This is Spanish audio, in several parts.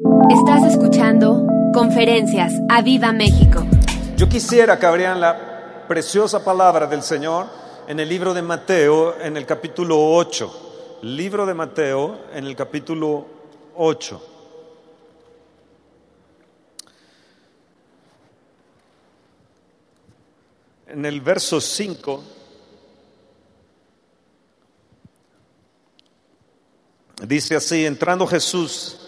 Estás escuchando Conferencias a Viva México. Yo quisiera que abrieran la preciosa palabra del Señor en el libro de Mateo, en el capítulo 8. Libro de Mateo, en el capítulo 8. En el verso 5 dice así, entrando Jesús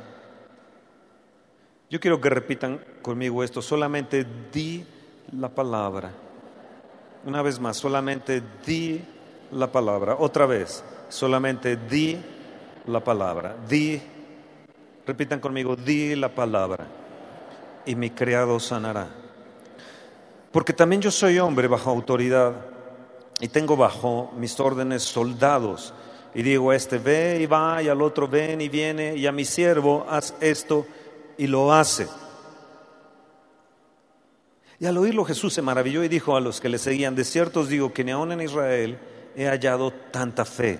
Yo quiero que repitan conmigo esto, solamente di la palabra. Una vez más, solamente di la palabra. Otra vez, solamente di la palabra. Di, repitan conmigo, di la palabra y mi criado sanará. Porque también yo soy hombre bajo autoridad y tengo bajo mis órdenes soldados. Y digo a este ve y va y al otro ven y viene y a mi siervo haz esto y lo hace. Y al oírlo Jesús se maravilló y dijo a los que le seguían, de cierto os digo que ni aun en Israel he hallado tanta fe.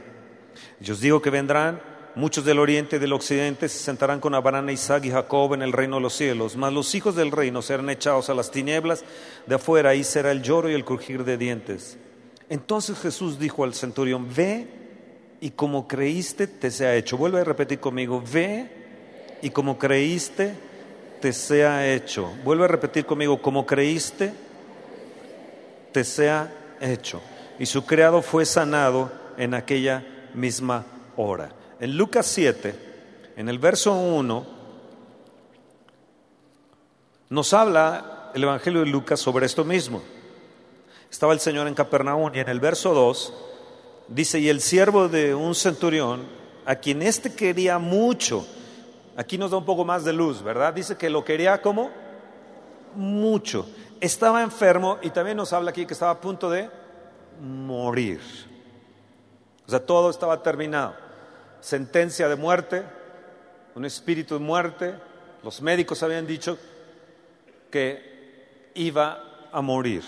Y os digo que vendrán muchos del oriente y del occidente, se sentarán con Abraham, Isaac y Jacob en el reino de los cielos, mas los hijos del reino serán echados a las tinieblas de afuera, ahí será el lloro y el crujir de dientes. Entonces Jesús dijo al centurión, ve y como creíste te sea hecho. Vuelve a repetir conmigo, ve y como creíste te sea hecho. Vuelve a repetir conmigo, como creíste te sea hecho. Y su criado fue sanado en aquella misma hora. En Lucas 7, en el verso 1, nos habla el Evangelio de Lucas sobre esto mismo. Estaba el Señor en Capernaum y en el verso 2 dice, y el siervo de un centurión, a quien éste quería mucho, aquí nos da un poco más de luz, ¿verdad? Dice que lo quería como mucho. Estaba enfermo y también nos habla aquí que estaba a punto de morir. O sea, todo estaba terminado. Sentencia de muerte, un espíritu de muerte. Los médicos habían dicho que iba a morir.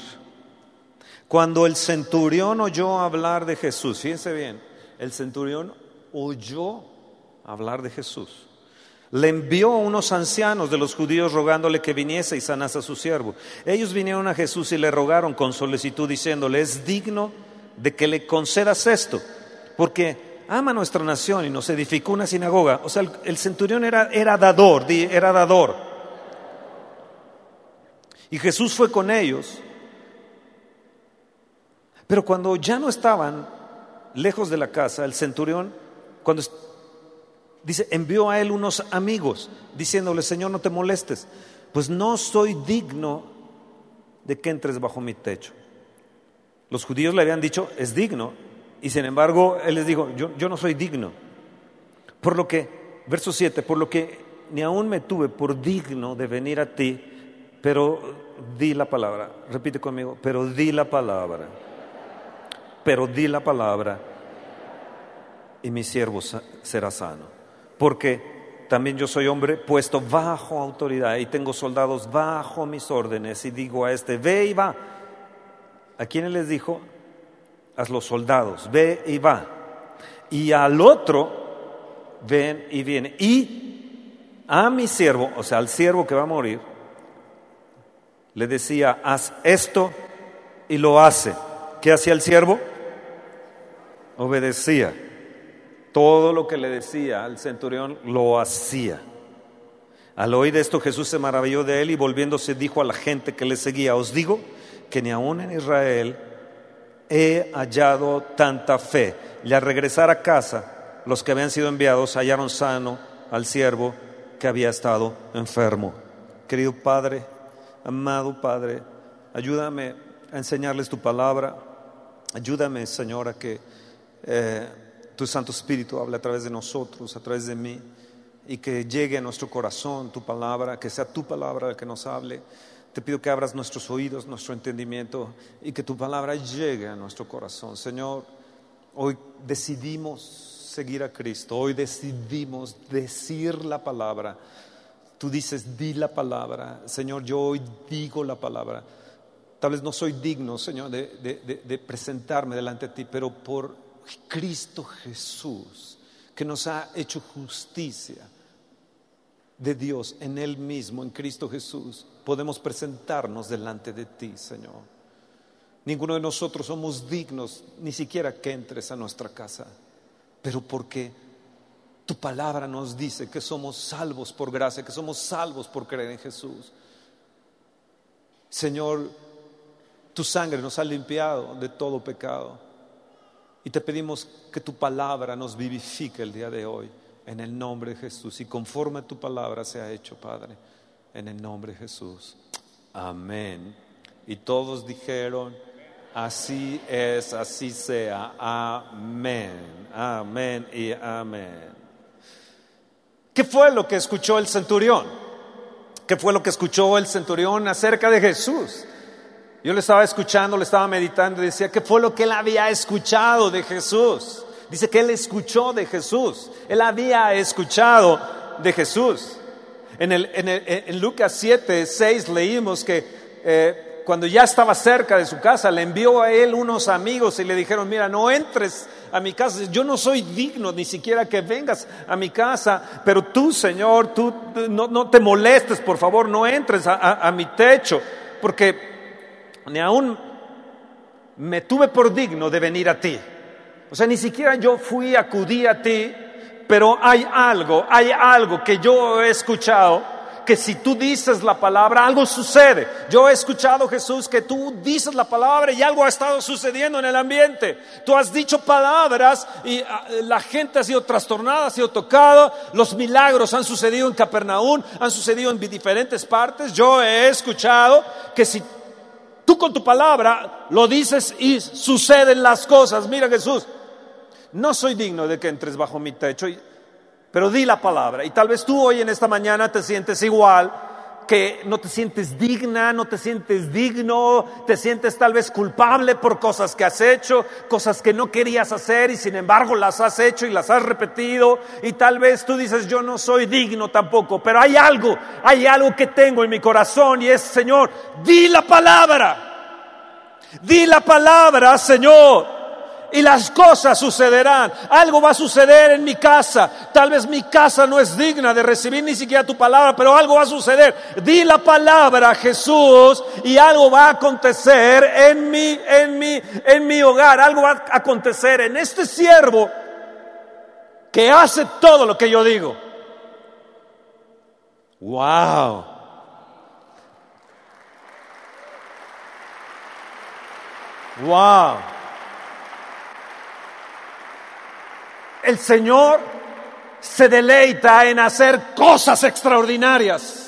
Cuando el centurión oyó hablar de Jesús, fíjense bien, el centurión oyó hablar de Jesús. Le envió a unos ancianos de los judíos rogándole que viniese y sanase a su siervo. Ellos vinieron a Jesús y le rogaron con solicitud diciéndole, es digno de que le concedas esto, porque ama nuestra nación y nos edificó una sinagoga. O sea, el, el centurión era, era dador, era dador. Y Jesús fue con ellos. Pero cuando ya no estaban lejos de la casa, el centurión, cuando dice, envió a él unos amigos, diciéndole, Señor, no te molestes, pues no soy digno de que entres bajo mi techo. Los judíos le habían dicho, es digno, y sin embargo él les dijo, yo, yo no soy digno. Por lo que, verso 7, por lo que ni aún me tuve por digno de venir a ti, pero di la palabra, repite conmigo, pero di la palabra, pero di la palabra y mi siervo será sano. Porque también yo soy hombre puesto bajo autoridad y tengo soldados bajo mis órdenes y digo a este, ve y va. ¿A quiénes les dijo? A los soldados, ve y va. Y al otro, ven y viene. Y a mi siervo, o sea, al siervo que va a morir, le decía, haz esto y lo hace. ¿Qué hacía el siervo? Obedecía. Todo lo que le decía al centurión lo hacía. Al oír esto Jesús se maravilló de él y volviéndose dijo a la gente que le seguía, os digo que ni aún en Israel he hallado tanta fe. Y al regresar a casa, los que habían sido enviados hallaron sano al siervo que había estado enfermo. Querido Padre, amado Padre, ayúdame a enseñarles tu palabra. Ayúdame, Señor, a que eh, tu Santo Espíritu hable a través de nosotros, a través de mí. y que llegue a nuestro corazón tu palabra, que sea tu palabra la que nos hable. Te pido que abras nuestros oídos, nuestro entendimiento y que tu palabra llegue a nuestro corazón. Señor, hoy decidimos seguir a Cristo, hoy decidimos decir la palabra. Tú dices, di la palabra. Señor, yo hoy digo la palabra. Tal vez no soy digno, Señor, de, de presentarme delante de ti, pero por Cristo Jesús, que nos ha hecho justicia de Dios en Él mismo, en Cristo Jesús, podemos presentarnos delante de ti, Señor. Ninguno de nosotros somos dignos ni siquiera que entres a nuestra casa, pero porque tu palabra nos dice que somos salvos por gracia, que somos salvos por creer en Jesús. Señor, tu sangre nos ha limpiado de todo pecado y te pedimos que tu palabra nos vivifique el día de hoy en el nombre de Jesús y conforme tu palabra sea hecho, Padre, en el nombre de Jesús. Amén. Y todos dijeron, así es, así sea. Amén, amén y amén. ¿Qué fue lo que escuchó el centurión? ¿Qué fue lo que escuchó el centurión acerca de Jesús? Yo le estaba escuchando, le estaba meditando y decía, ¿qué fue lo que él había escuchado de Jesús? Dice que él escuchó de Jesús, él había escuchado de Jesús. En, el, en, Lucas 7, 6 leímos que eh, cuando ya estaba cerca de su casa, le envió a él unos amigos y le dijeron, mira, no entres a mi casa, yo no soy digno ni siquiera que vengas a mi casa, pero tú, Señor, tú no, te molestes, por favor, no entres a mi techo, porque ni aún me tuve por digno de venir a ti. O sea, ni siquiera yo fui, acudí a ti, pero hay algo, hay algo que yo he escuchado, que si tú dices la palabra, algo sucede. Yo he escuchado, Jesús, que tú dices la palabra y algo ha estado sucediendo en el ambiente. Tú has dicho palabras y ah, la gente ha sido trastornada, ha sido tocada. Los milagros han sucedido en Capernaum, han sucedido en diferentes partes. Yo he escuchado que si Tú con tu palabra lo dices y suceden las cosas. Mira Jesús, no soy digno de que entres bajo mi techo, pero di la palabra. Y tal vez tú hoy en esta mañana te sientes igual que no te sientes digna, no te sientes digno, te sientes tal vez culpable por cosas que has hecho, cosas que no querías hacer y sin embargo las has hecho y las has repetido y tal vez tú dices yo no soy digno tampoco, pero hay algo, hay algo que tengo en mi corazón y es Señor, di la palabra, di la palabra Señor y las cosas sucederán. Algo va a suceder en mi casa. Tal vez mi casa no es digna de recibir ni siquiera tu palabra, pero algo va a suceder. Di la palabra, Jesús, y algo va a acontecer en mi, en mi, en mi hogar. Algo va a acontecer en este siervo que hace todo lo que yo digo. Wow. Wow. El Señor se deleita en hacer cosas extraordinarias.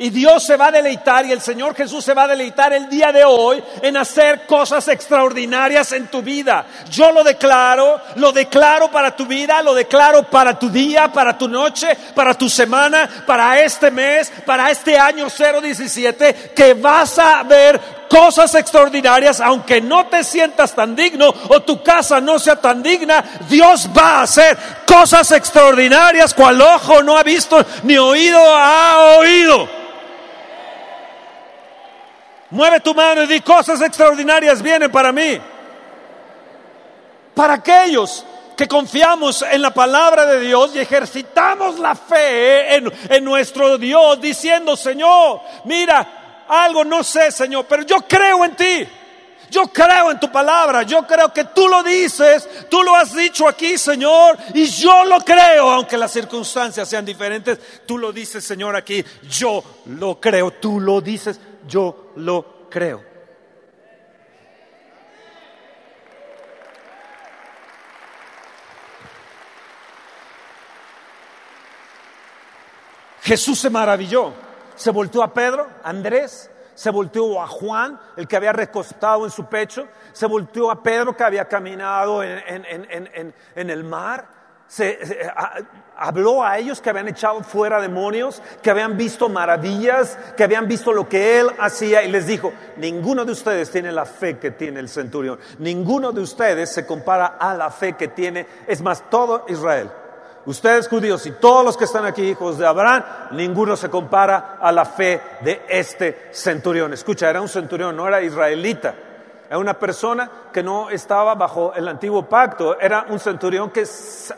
Y Dios se va a deleitar y el Señor Jesús se va a deleitar el día de hoy en hacer cosas extraordinarias en tu vida. Yo lo declaro, lo declaro para tu vida, lo declaro para tu día, para tu noche, para tu semana, para este mes, para este año 017, que vas a ver cosas extraordinarias, aunque no te sientas tan digno o tu casa no sea tan digna, Dios va a hacer cosas extraordinarias cual ojo no ha visto ni oído ha oído. Mueve tu mano y di cosas extraordinarias vienen para mí. Para aquellos que confiamos en la palabra de Dios y ejercitamos la fe en, en, nuestro Dios diciendo, Señor, mira, algo no sé, Señor, pero yo creo en ti. Yo creo en tu palabra, yo creo que tú lo dices, tú lo has dicho aquí, Señor, y yo lo creo, aunque las circunstancias sean diferentes, tú lo dices, Señor, aquí, yo lo creo, tú lo dices, yo lo creo. Jesús se maravilló, se volteó a Pedro, Andrés, se volteó a Juan, el que había recostado en su pecho, se volteó a Pedro que había caminado en, el mar, se, habló a ellos que habían echado fuera demonios, que habían visto maravillas, que habían visto lo que él hacía y les dijo, ninguno de ustedes tiene la fe que tiene el centurión, ninguno de ustedes se compara a la fe que tiene, es más, todo Israel. Ustedes judíos y todos los que están aquí, hijos de Abraham, ninguno se compara a la fe de este centurión. Escucha, era un centurión, no era israelita. Era una persona que no estaba bajo el antiguo pacto, era un centurión que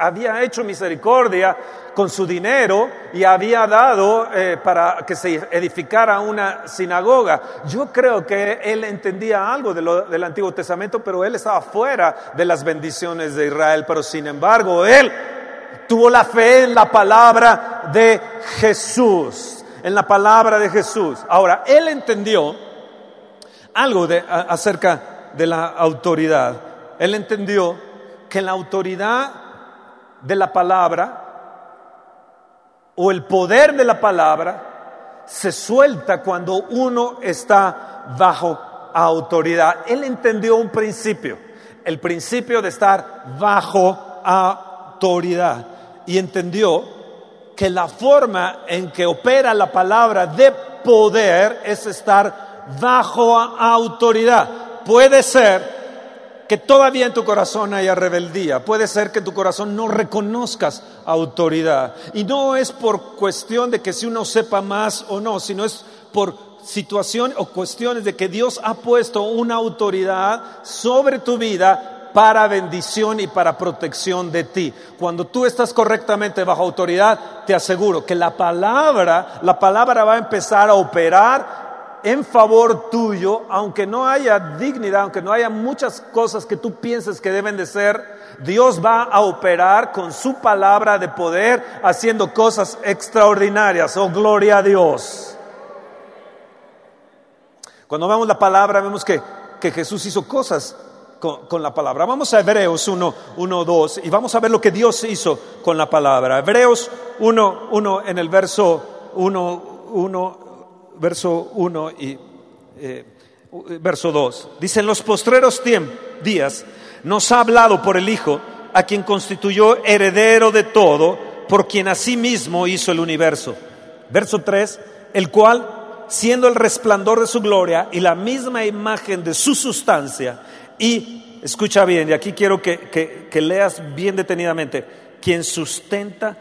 había hecho misericordia con su dinero y había dado eh, para que se edificara una sinagoga. Yo creo que él entendía algo del Antiguo Testamento, pero él estaba fuera de las bendiciones de Israel. Pero sin embargo, él tuvo la fe en la palabra de Jesús, en la palabra de Jesús. Ahora, él entendió algo de, acerca de la autoridad. Él entendió que la autoridad de la palabra o el poder de la palabra se suelta cuando uno está bajo autoridad. Él entendió un principio, el principio de estar bajo autoridad y entendió que la forma en que opera la palabra de poder es estar bajo autoridad. Puede ser que todavía en tu corazón haya rebeldía, puede ser que tu corazón no reconozcas autoridad. Y no es por cuestión de que si uno sepa más o no, sino es por situación o cuestiones de que Dios ha puesto una autoridad sobre tu vida para bendición y para protección de ti. Cuando tú estás correctamente bajo autoridad, te aseguro que la palabra, la palabra va a empezar a operar en favor tuyo, aunque no haya dignidad, aunque no haya muchas cosas que tú pienses que deben de ser, Dios va a operar con su palabra de poder haciendo cosas extraordinarias. Oh, gloria a Dios. Cuando vemos la palabra, vemos que, que Jesús hizo cosas con, con, la palabra. Vamos a Hebreos 1, 1, 2 y vamos a ver lo que Dios hizo con la palabra. Hebreos 1, 1 en el verso 1, 1 verso 1 y eh, verso 2. Dice, en los postreros días nos ha hablado por el Hijo, a quien constituyó heredero de todo, por quien asimismo hizo el universo. Verso 3, el cual, siendo el resplandor de su gloria y la misma imagen de su sustancia, y, escucha bien, y aquí quiero que, que leas bien detenidamente, quien sustenta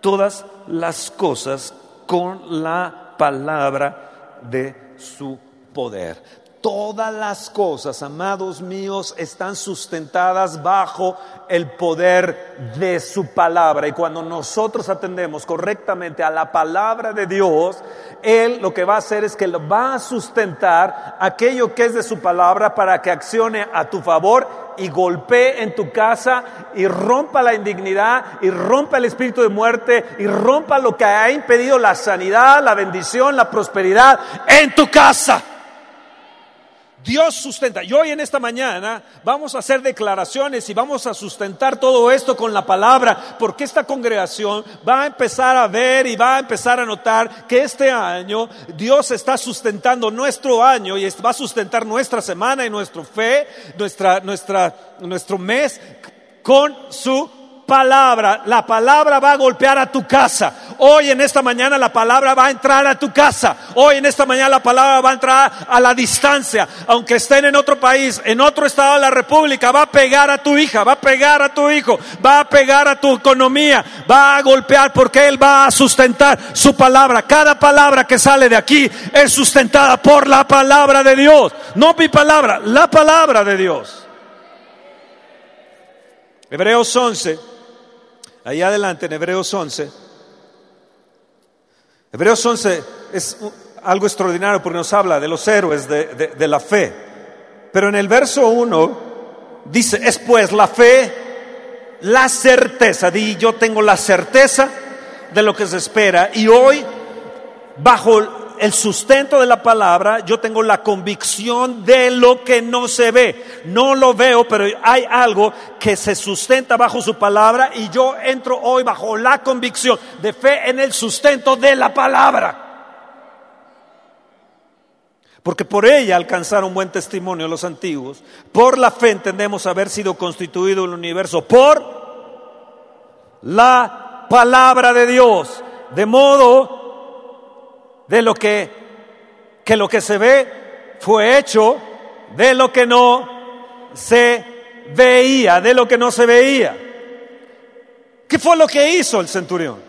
todas las cosas con la palabra de su poder. Todas las cosas, amados míos, están sustentadas bajo el poder de su palabra. Y cuando nosotros atendemos correctamente a la palabra de Dios, Él lo que va a hacer es que va a sustentar aquello que es de su palabra para que accione a tu favor y golpee en tu casa y rompa la indignidad y rompa el espíritu de muerte y rompa lo que ha impedido la sanidad, la bendición, la prosperidad en tu casa. Dios sustenta. Y hoy en esta mañana vamos a hacer declaraciones y vamos a sustentar todo esto con la palabra, porque esta congregación va a empezar a ver y va a empezar a notar que este año Dios está sustentando nuestro año y va a sustentar nuestra semana y nuestra fe, nuestra, nuestra, nuestro mes con su palabra, la palabra va a golpear a tu casa. Hoy en esta mañana la palabra va a entrar a tu casa. Hoy en esta mañana la palabra va a entrar a la distancia. Aunque estén en otro país, en otro estado de la República, va a pegar a tu hija, va a pegar a tu hijo, va a pegar a tu economía, va a golpear porque Él va a sustentar su palabra. Cada palabra que sale de aquí es sustentada por la palabra de Dios. No mi palabra, la palabra de Dios. Hebreos 11 Ahí adelante en Hebreos 11. Hebreos 11 es algo extraordinario porque nos habla de los héroes de, la fe. Pero en el verso 1 dice, es pues la fe, la certeza, di yo tengo la certeza de lo que se espera y hoy bajo el sustento de la palabra, yo tengo la convicción de lo que no se ve. No lo veo, pero hay algo que se sustenta bajo su palabra y yo entro hoy bajo la convicción de fe en el sustento de la palabra. Porque por ella alcanzaron buen testimonio los antiguos. Por la fe entendemos haber sido constituido el universo por la palabra de Dios. De modo de lo que, que lo que se ve fue hecho de lo que no se veía, de lo que no se veía. ¿Qué fue lo que hizo el centurión?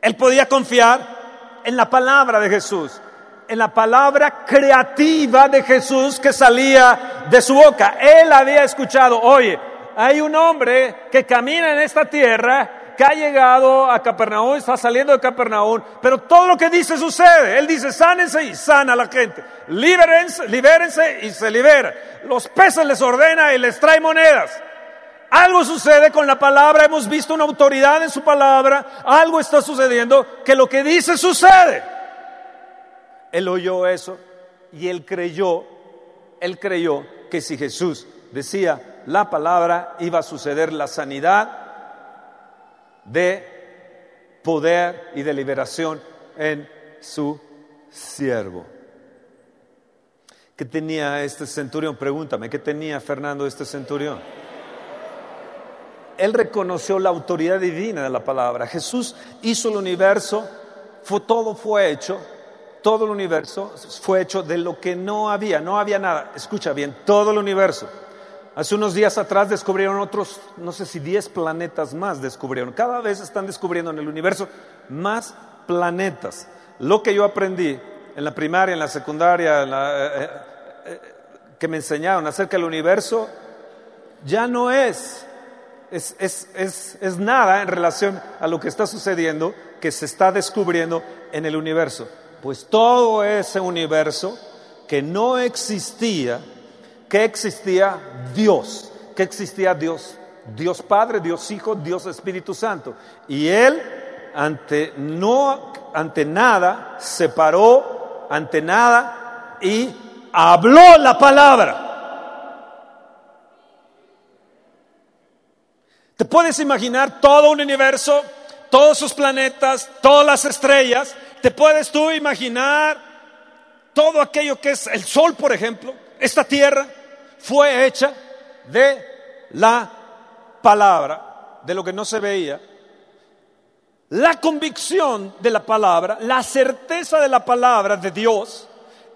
Él podía confiar en la palabra de Jesús, en la palabra creativa de Jesús que salía de su boca. Él había escuchado, oye, hay un hombre que camina en esta tierra que ha llegado a Capernaum, está saliendo de Capernaum, pero todo lo que dice sucede. Él dice, sánense y sana a la gente. Libérense, libérense y se libera. Los peces les ordena y les trae monedas. Algo sucede con la palabra, hemos visto una autoridad en su palabra, algo está sucediendo que lo que dice sucede. Él oyó eso y él creyó, él creyó que si Jesús decía la palabra iba a suceder la sanidad de poder y de liberación en su siervo. ¿Qué tenía este centurión? Pregúntame, ¿qué tenía Fernando este centurión? Él reconoció la autoridad divina de la palabra. Jesús hizo el universo, todo fue hecho, todo el universo fue hecho de lo que no había, no había nada. Escucha bien, todo el universo. Hace unos días atrás descubrieron otros, no sé si 10 planetas más descubrieron. Cada vez están descubriendo en el universo más planetas. Lo que yo aprendí en la primaria, en la secundaria, eh, eh, eh, que me enseñaron acerca del universo, ya no es es, es, nada en relación a lo que está sucediendo, que se está descubriendo en el universo. Pues todo ese universo que no existía, que existía Dios, que existía Dios, Dios Padre, Dios Hijo, Dios Espíritu Santo. Y Él ante, no, ante nada se paró, ante nada y habló la palabra. ¿Te puedes imaginar todo un universo, todos sus planetas, todas las estrellas? ¿Te puedes tú imaginar todo aquello que es el Sol, por ejemplo? Esta Tierra fue hecha de la palabra, de lo que no se veía. La convicción de la palabra, la certeza de la palabra de Dios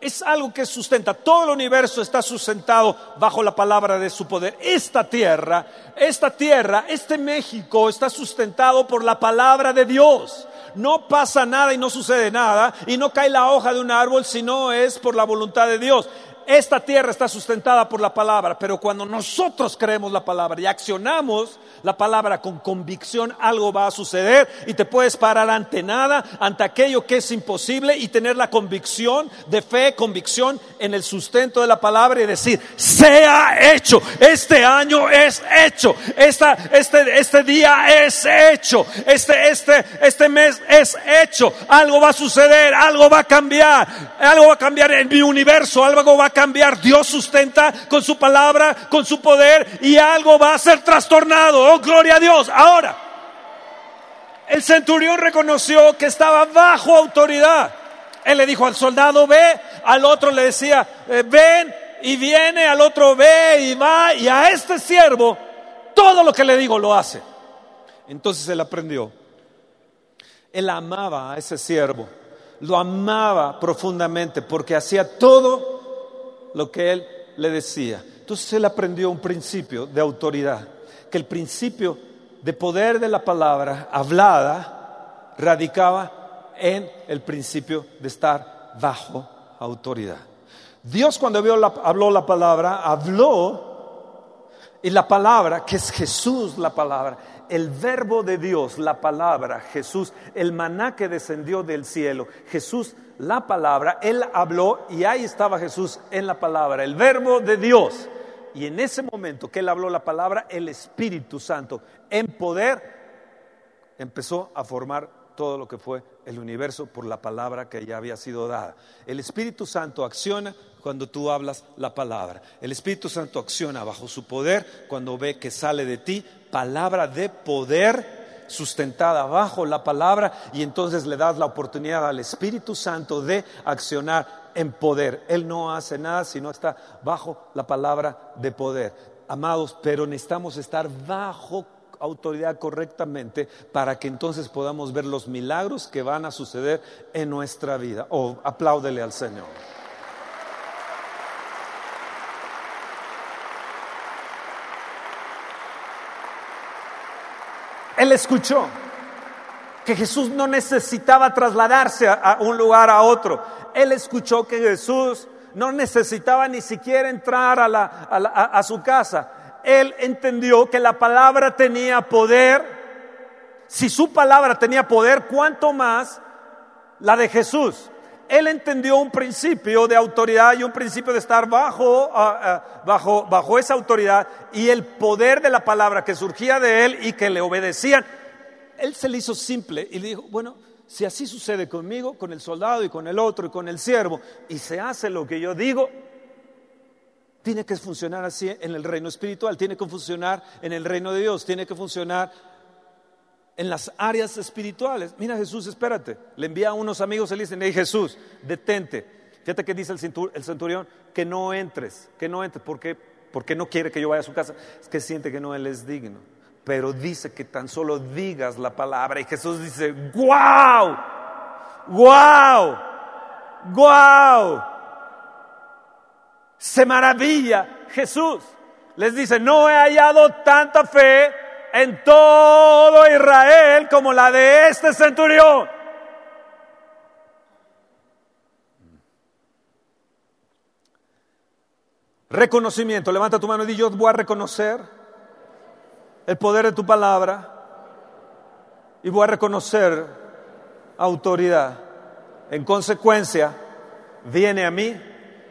es algo que sustenta. Todo el universo está sustentado bajo la palabra de su poder. Esta tierra, esta tierra, este México está sustentado por la palabra de Dios. No pasa nada y no sucede nada y no cae la hoja de un árbol si no es por la voluntad de Dios. Esta tierra está sustentada por la palabra, pero cuando nosotros creemos la palabra y accionamos la palabra con convicción, algo va a suceder y te puedes parar ante nada, ante aquello que es imposible y tener la convicción de fe, convicción en el sustento de la palabra y decir, sea hecho, este año es hecho, esta, este, este día es hecho, este, este, este mes es hecho, algo va a suceder, algo va a cambiar, algo va a cambiar en mi universo, algo va a cambiar. Dios sustenta con su palabra, con su poder y algo va a ser trastornado. Oh, gloria a Dios. Ahora, el centurión reconoció que estaba bajo autoridad. Él le dijo al soldado, ve, al otro le decía, eh, ven y viene, al otro ve y va, y a este siervo todo lo que le digo lo hace. Entonces él aprendió. Él amaba a ese siervo, lo amaba profundamente porque hacía todo lo que él le decía. Entonces él aprendió un principio de autoridad, que el principio de poder de la palabra hablada radicaba en el principio de estar bajo autoridad. Dios cuando habló la palabra, habló y la palabra, que es Jesús la palabra, el verbo de Dios, la palabra, Jesús, el maná que descendió del cielo, Jesús la palabra, Él habló y ahí estaba Jesús en la palabra, el verbo de Dios. Y en ese momento que Él habló la palabra, el Espíritu Santo en poder empezó a formar todo lo que fue el universo por la palabra que ya había sido dada. El Espíritu Santo acciona cuando tú hablas la palabra. El Espíritu Santo acciona bajo su poder cuando ve que sale de ti palabra de poder sustentada bajo la palabra y entonces le das la oportunidad al Espíritu Santo de accionar en poder. Él no hace nada si no está bajo la palabra de poder. Amados, pero necesitamos estar bajo autoridad correctamente para que entonces podamos ver los milagros que van a suceder en nuestra vida. Oh, apláudele al Señor. Él escuchó que Jesús no necesitaba trasladarse a, un lugar a otro. Él escuchó que Jesús no necesitaba ni siquiera entrar a, su casa. Él entendió que la palabra tenía poder. Si su palabra tenía poder, ¿cuánto más la de Jesús? Él entendió un principio de autoridad y un principio de estar bajo, bajo, bajo esa autoridad y el poder de la palabra que surgía de él y que le obedecían. Él se le hizo simple y le dijo, bueno, si así sucede conmigo, con el soldado y con el otro y con el siervo, y se hace lo que yo digo, tiene que funcionar así en el reino espiritual, tiene que funcionar en el reino de Dios, tiene que funcionar en las áreas espirituales. Mira Jesús, espérate. Le envía a unos amigos y le dicen, hey Jesús, detente. Fíjate que dice el centurión, que no entres, que no entres, porque, porque no quiere que yo vaya a su casa. Es que siente que no él es digno. Pero dice que tan solo digas la palabra. Y Jesús dice, wow, wow, wow. Se maravilla Jesús. Les dice, no he hallado tanta fe en todo Israel como la de este centurión. Reconocimiento. Levanta tu mano y di, yo voy a reconocer el poder de tu palabra y voy a reconocer autoridad. En consecuencia, viene a mí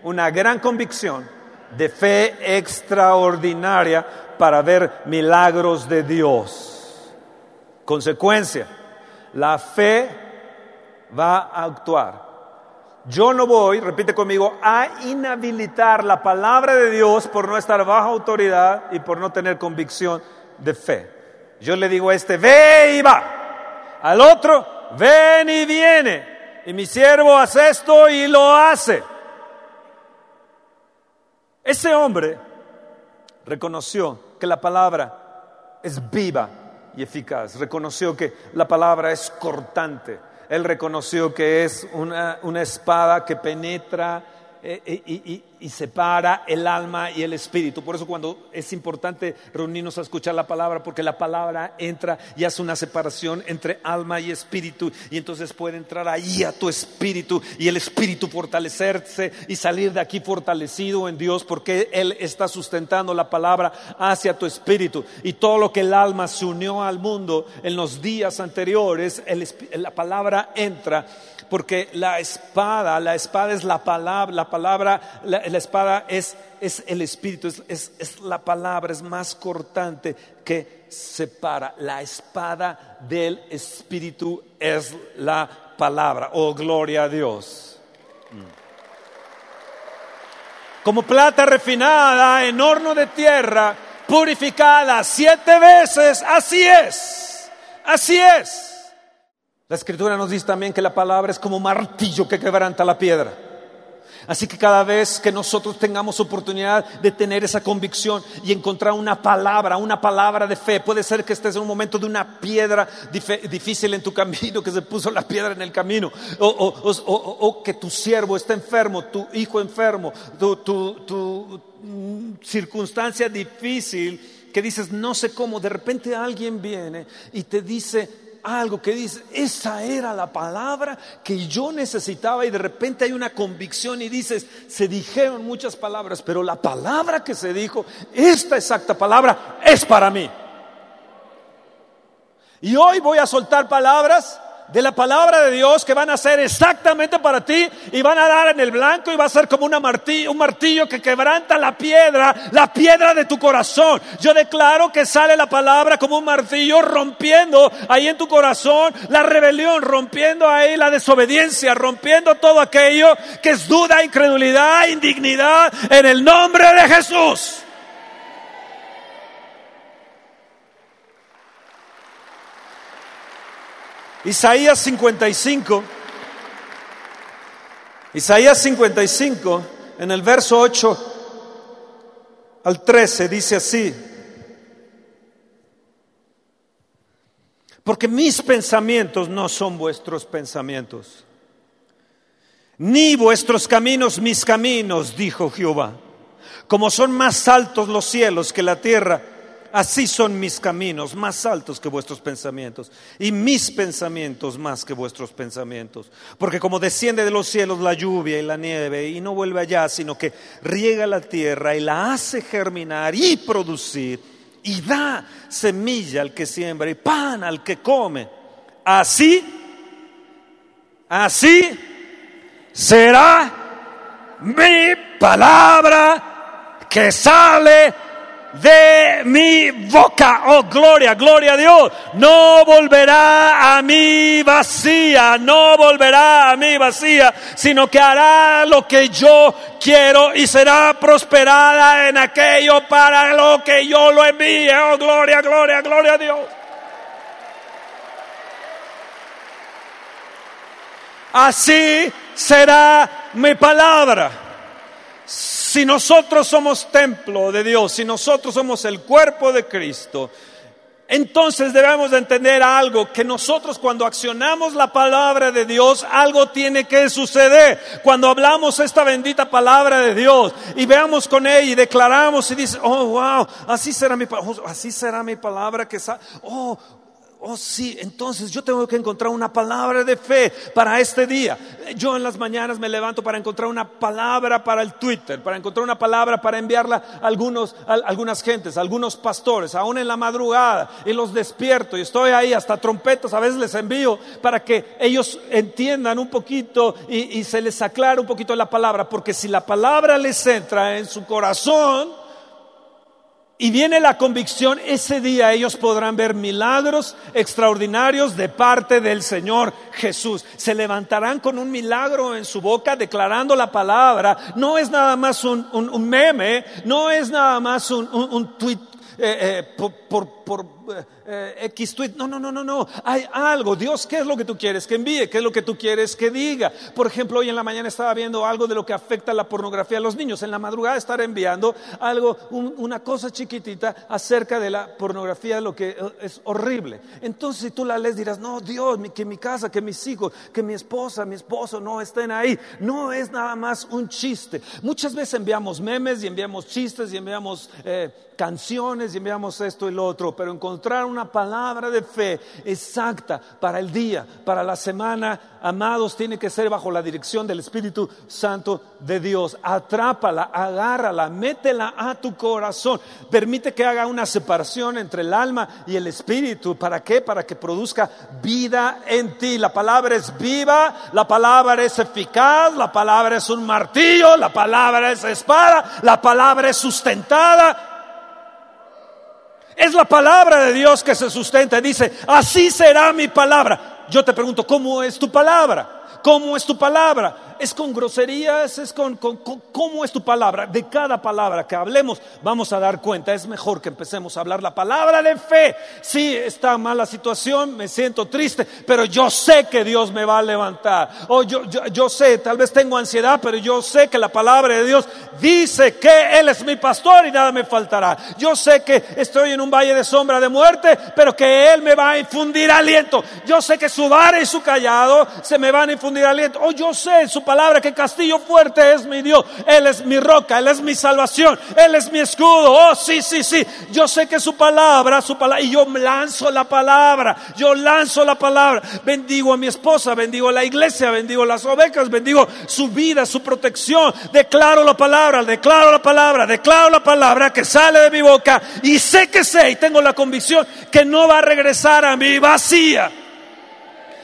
una gran convicción de fe extraordinaria para ver milagros de Dios. Consecuencia, la fe va a actuar. Yo no voy, repite conmigo, a inhabilitar la palabra de Dios por no estar bajo autoridad y por no tener convicción de fe. Yo le digo a este, ve y va. Al otro, ven y viene. Y mi siervo hace esto y lo hace. Ese hombre reconoció que la palabra es viva y eficaz, reconoció que la palabra es cortante, él reconoció que es una, una espada que penetra eh, eh, y, separa el alma y el espíritu. Por eso cuando es importante reunirnos a escuchar la palabra, porque la palabra entra y hace una separación entre alma y espíritu, y entonces puede entrar ahí a tu espíritu y el espíritu fortalecerse y salir de aquí fortalecido en Dios, porque Él está sustentando la palabra hacia tu espíritu. Y todo lo que el alma se unió al mundo en los días anteriores, la palabra entra porque la espada, la espada es la palabra, la palabra, la, espada es, es, el espíritu, es, es, la palabra, es más cortante que separa. La espada del espíritu es la palabra. Oh, gloria a Dios. Mm. Como plata refinada en horno de tierra, purificada siete veces, así es, así es. La escritura nos dice también que la palabra es como martillo que quebranta la piedra. Así que cada vez que nosotros tengamos oportunidad de tener esa convicción y encontrar una palabra, una palabra de fe, puede ser que estés en un momento de una piedra difícil en tu camino, que se puso la piedra en el camino, o, que tu siervo está enfermo, tu hijo enfermo, tu, mm, circunstancia difícil, que dices, no sé cómo, de repente alguien viene y te dice, algo que dice, esa era la palabra que yo necesitaba y de repente hay una convicción y dices, se dijeron muchas palabras, pero la palabra que se dijo, esta exacta palabra es para mí. Y hoy voy a soltar palabras de la palabra de Dios que van a ser exactamente para ti y van a dar en el blanco y va a ser como una martillo, un martillo que quebranta la piedra, la piedra de tu corazón. Yo declaro que sale la palabra como un martillo rompiendo ahí en tu corazón la rebelión, rompiendo ahí la desobediencia, rompiendo todo aquello que es duda, incredulidad, indignidad en el nombre de Jesús. Isaías 55, Isaías 55, en el verso 8 al 13, dice así, Porque mis pensamientos no son vuestros pensamientos, ni vuestros caminos mis caminos, dijo Jehová. Como son más altos los cielos que la tierra, así son mis caminos más altos que vuestros pensamientos y mis pensamientos más que vuestros pensamientos. Porque como desciende de los cielos la lluvia y la nieve y no vuelve allá, sino que riega la tierra y la hace germinar y producir y da semilla al que siembra y pan al que come. Así, así será mi palabra que sale de mi boca. Oh, gloria, gloria a Dios. No volverá a mí vacía, no volverá a mí vacía, sino que hará lo que yo quiero y será prosperada en aquello para lo que yo lo envíe. Oh, gloria, gloria, gloria a Dios. Así será mi palabra. Si nosotros somos templo de Dios, si nosotros somos el cuerpo de Cristo, entonces debemos de entender algo, que nosotros cuando accionamos la palabra de Dios, algo tiene que suceder. Cuando hablamos esta bendita palabra de Dios y veamos con ella y declaramos y dice, oh, wow, así será mi, así será mi palabra que, oh, Oh sí, entonces yo tengo que encontrar una palabra de fe para este día. Yo en las mañanas me levanto para encontrar una palabra para el Twitter, para encontrar una palabra para enviarla a, algunos, algunas gentes, a algunos pastores, aún en la madrugada, y los despierto y estoy ahí, hasta trompetas a veces les envío para que ellos entiendan un poquito y se les aclare un poquito la palabra, porque si la palabra les entra en su corazón, y viene la convicción, ese día ellos podrán ver milagros extraordinarios de parte del Señor Jesús. Se levantarán con un milagro en su boca declarando la palabra. No es nada más un, meme, no es nada más un, un, tweet eh, eh, por, por eh, X tweet. No, no, no, no, no. Hay algo. Dios, ¿qué es lo que tú quieres que envíe? ¿Qué es lo que tú quieres que diga? Por ejemplo, hoy en la mañana estaba viendo algo de lo que afecta la pornografía a los niños. En la madrugada estar enviando algo, una cosa chiquitita acerca de la pornografía, lo que eh, es horrible. Entonces, si tú la lees, dirás, no, Dios, que mi casa, que mis hijos, que mi esposa, mi esposo no estén ahí. No es nada más un chiste. Muchas veces enviamos memes y enviamos chistes y enviamos eh, canciones y enviamos esto y lo otro, pero encontrar una palabra de fe exacta para el día, para la semana, amados, tiene que ser bajo la dirección del Espíritu Santo de Dios. Atrápala, agárrala, métela a tu corazón. Permite que haga una separación entre el alma y el Espíritu. ¿Para qué? Para que produzca vida en ti. La palabra es viva, la palabra es eficaz, la palabra es un martillo, la palabra es espada, la palabra es sustentada es la palabra de Dios que se sustenta. Dice, así será mi palabra. Yo te pregunto, ¿cómo es tu palabra? ¿Cómo es tu palabra? Es con groserías, es con, cómo es tu palabra. De cada palabra que hablemos vamos a dar cuenta. Es mejor que empecemos a hablar la palabra de fe. Sí, está mala situación, me siento triste, pero yo sé que Dios me va a levantar. O yo, yo, yo sé, tal vez tengo ansiedad, pero yo sé que la palabra de Dios dice que Él es mi pastor y nada me faltará. Yo sé que estoy en un valle de sombra de muerte, pero que Él me va a infundir aliento. Yo sé que su vara y su callado se me van a infundir aliento. O yo sé su palabra que castillo fuerte es mi Dios. Él es mi roca, Él es mi salvación, Él es mi escudo. Oh, sí, sí, sí. Yo sé que su palabra, su palabra, y yo lanzo la palabra, yo lanzo la palabra. Bendigo a mi esposa, bendigo a la iglesia, bendigo a las ovejas, bendigo su vida, su protección. Declaro la palabra, declaro la palabra, declaro la palabra que sale de mi boca y sé que sé y tengo la convicción que no va a regresar a mí vacía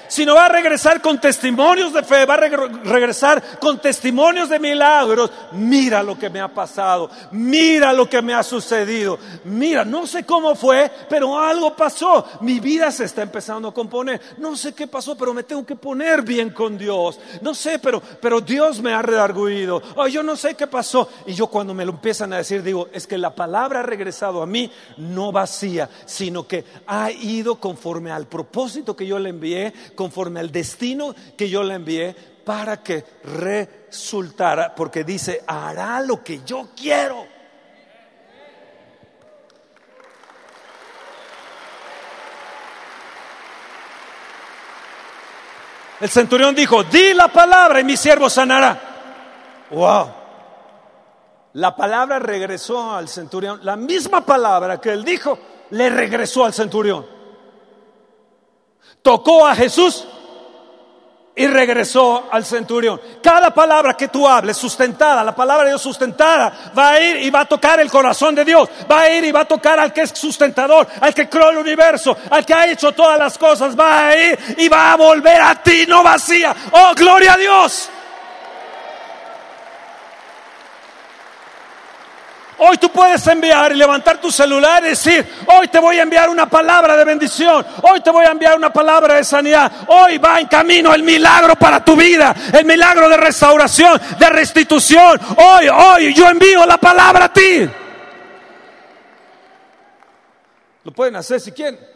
sino va a regresar con testimonios de fe, va a regresar con testimonios de milagros. Mira lo que me ha pasado, mira lo que me ha sucedido, mira, no sé cómo fue, pero algo pasó. Mi vida se está empezando a componer. No sé qué pasó, pero me tengo que poner bien con Dios. No sé, pero, pero Dios me ha redarguido. Oh, yo no sé qué pasó. Y yo cuando me lo empiezan a decir, digo, es que la palabra ha regresado a mí no vacía, sino que ha ido conforme al propósito que yo le envié conforme al destino que yo le envié para que resultara, porque dice, hará lo que yo quiero. El centurión dijo, di la palabra y mi siervo sanará. Wow. La palabra regresó al centurión. La misma palabra que él dijo, le regresó al centurión. Tocó a Jesús y regresó al centurión. Cada palabra que tú hables, sustentada, la palabra de Dios sustentada, va a ir y va a tocar el corazón de Dios. Va a ir y va a tocar al que es sustentador, al que creó el universo, al que ha hecho todas las cosas. Va a ir y va a volver a ti, no vacía. Oh, gloria a Dios. Hoy tú puedes enviar y levantar tu celular y decir, hoy te voy a enviar una palabra de bendición, hoy te voy a enviar una palabra de sanidad, hoy va en camino el milagro para tu vida, el milagro de restauración, de restitución. Hoy, hoy yo envío la palabra a ti. Lo pueden hacer si quieren.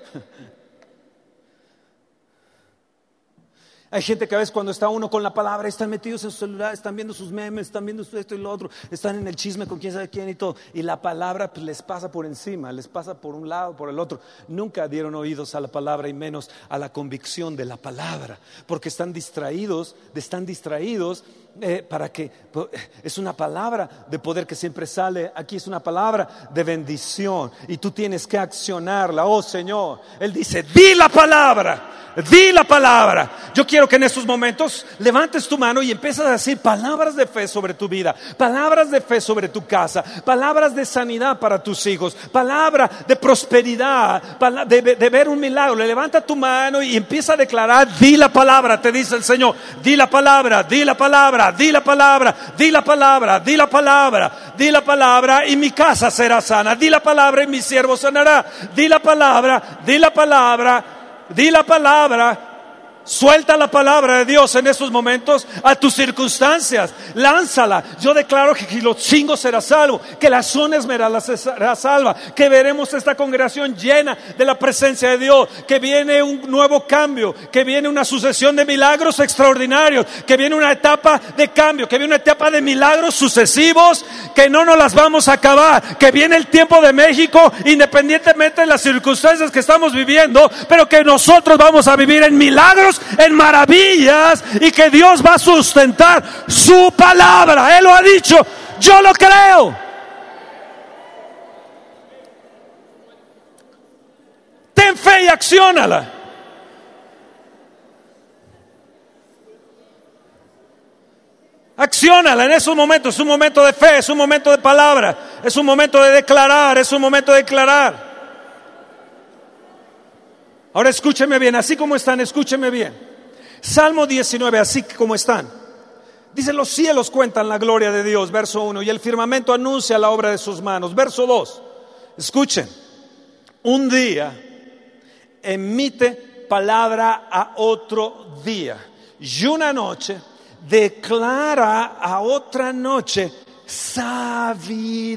Hay gente que a veces cuando está uno con la palabra están metidos en su celular, están viendo sus memes, están viendo esto y lo otro, están en el chisme con quién sabe quién y todo. Y la palabra pues, les pasa por encima, les pasa por un lado, por el otro. Nunca dieron oídos a la palabra y menos a la convicción de la palabra, porque están distraídos, están distraídos eh, para que es una palabra de poder que siempre sale. Aquí es una palabra de bendición y tú tienes que accionarla. Oh Señor, Él dice, di la palabra. Di la palabra. Yo quiero que en estos momentos levantes tu mano y empieces a decir palabras de fe sobre tu vida, palabras de fe sobre tu casa, palabras de sanidad para tus hijos, palabra de prosperidad, de, de ver un milagro. Le levanta tu mano y empieza a declarar, di la palabra, te dice el Señor, di la palabra, di la palabra, di la palabra, di la palabra, di la palabra, di la palabra y mi casa será sana, di la palabra y mi siervo sanará, di la palabra, di la palabra di la palabra Suelta la palabra de Dios en estos momentos a tus circunstancias. Lánzala. Yo declaro que Gilotzingo será salvo, que la zona esmeralda será salva, que veremos esta congregación llena de la presencia de Dios, que viene un nuevo cambio, que viene una sucesión de milagros extraordinarios, que viene una etapa de cambio, que viene una etapa de milagros sucesivos, que no nos las vamos a acabar, que viene el tiempo de México, independientemente de las circunstancias que estamos viviendo, pero que nosotros vamos a vivir en milagros en maravillas y que Dios va a sustentar su palabra. Él lo ha dicho, yo lo creo. Ten fe y acciónala. Acciónala en esos momentos. Es un momento de fe, es un momento de palabra, es un momento de declarar, es un momento de declarar. Ahora escúcheme bien, así como están, escúcheme bien. Salmo 19, así como están. Dice, los cielos cuentan la gloria de Dios, verso 1, y el firmamento anuncia la obra de sus manos. Verso 2, escuchen, un día emite palabra a otro día, y una noche declara a otra noche sabiduría.